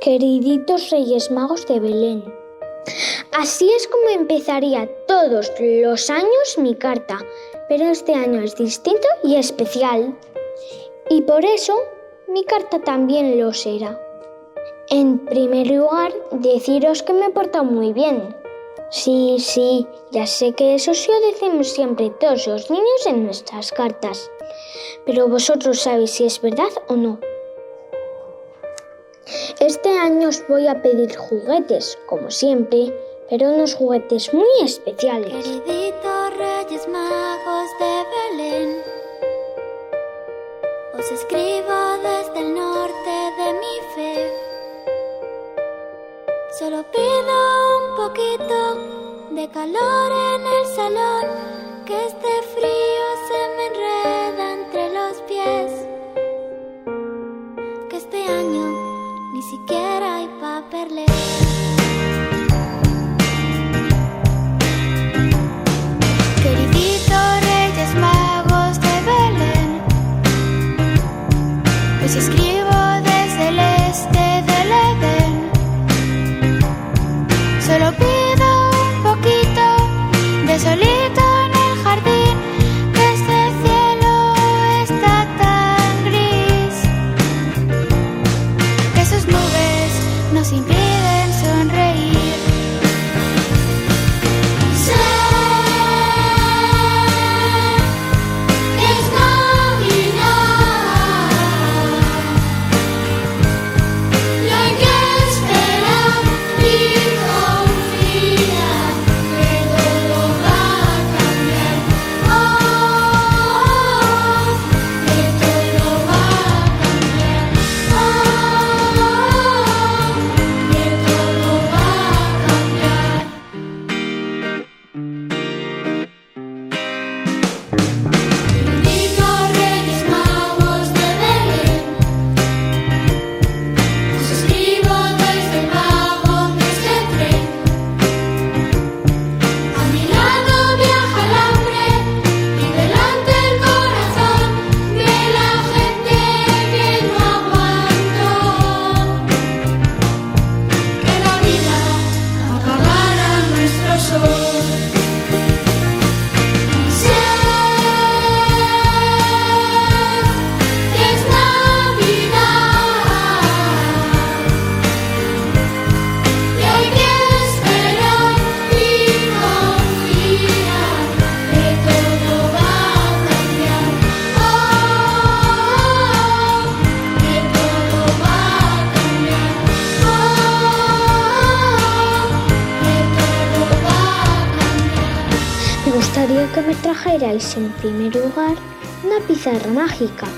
Queriditos Reyes Magos de Belén. Así es como empezaría todos los años mi carta, pero este año es distinto y especial. Y por eso mi carta también lo será. En primer lugar, deciros que me he portado muy bien. Sí, sí, ya sé que eso sí lo decimos siempre todos los niños en nuestras cartas. Pero vosotros sabéis si es verdad o no. Este año os voy a pedir juguetes, como siempre, pero unos juguetes muy especiales. Queriditos Reyes Magos de Belén, os escribo desde el norte de mi fe. Solo pido un poquito de calor en el salón, que este frío siquiera hay papeles. Queriditos Reyes Magos de Belén, os escribo gustaría que me trajerais en primer lugar una pizarra mágica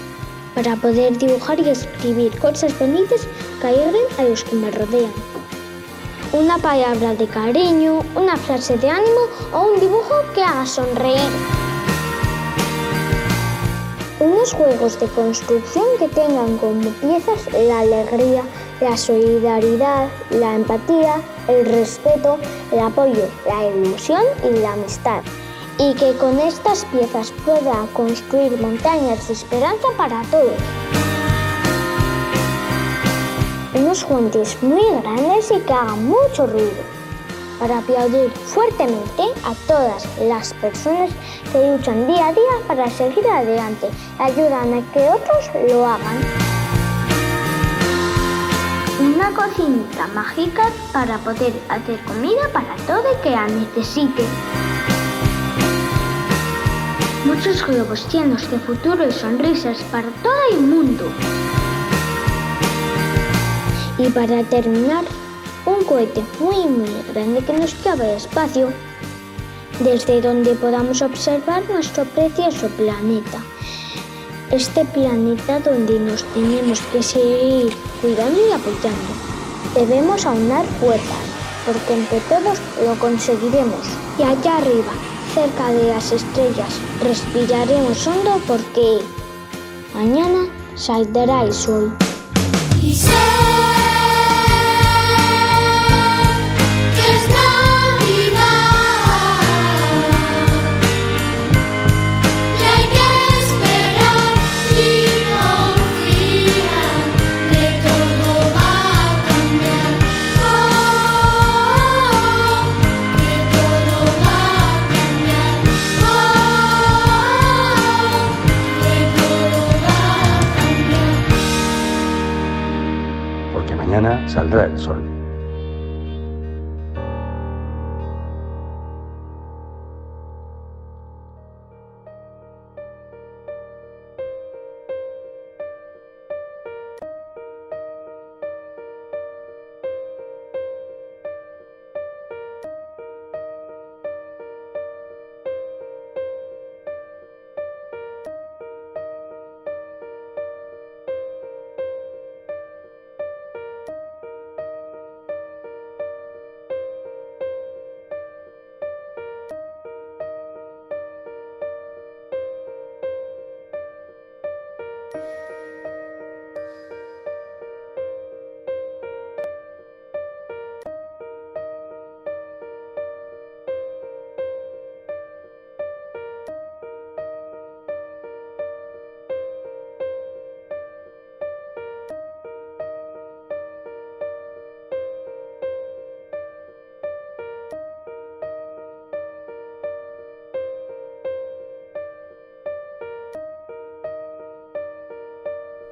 para poder dibujar y escribir cosas bonitas que alegren a los que me rodean. Una palabra de cariño, una frase de ánimo o un dibujo que haga sonreír. Unos juegos de construcción que tengan como piezas la alegría, la solidaridad, la empatía, el respeto, el apoyo, la ilusión y la amistad. Y que con estas piezas pueda construir montañas de esperanza para todos. Unos guantes muy grandes y que hagan mucho ruido para aplaudir fuertemente a todas las personas que luchan día a día para seguir adelante y ayudan a que otros lo hagan. Una cocinita mágica para poder hacer comida para todo que la necesite. Muchos globos llenos de futuro y sonrisas para todo el mundo. Y para terminar, un cohete muy muy grande que nos cabe espacio, desde donde podamos observar nuestro precioso planeta. Este planeta donde nos tenemos que seguir cuidando y apoyando. Debemos aunar fuerzas, porque entre todos lo conseguiremos. Y allá arriba, cerca de las estrellas, respiraremos hondo porque mañana saldrá el sol. Mañana saldrá el sol.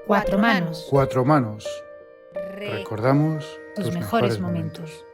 Cuatro manos. Cuatro manos. Re- Recordamos tus mejores momentos.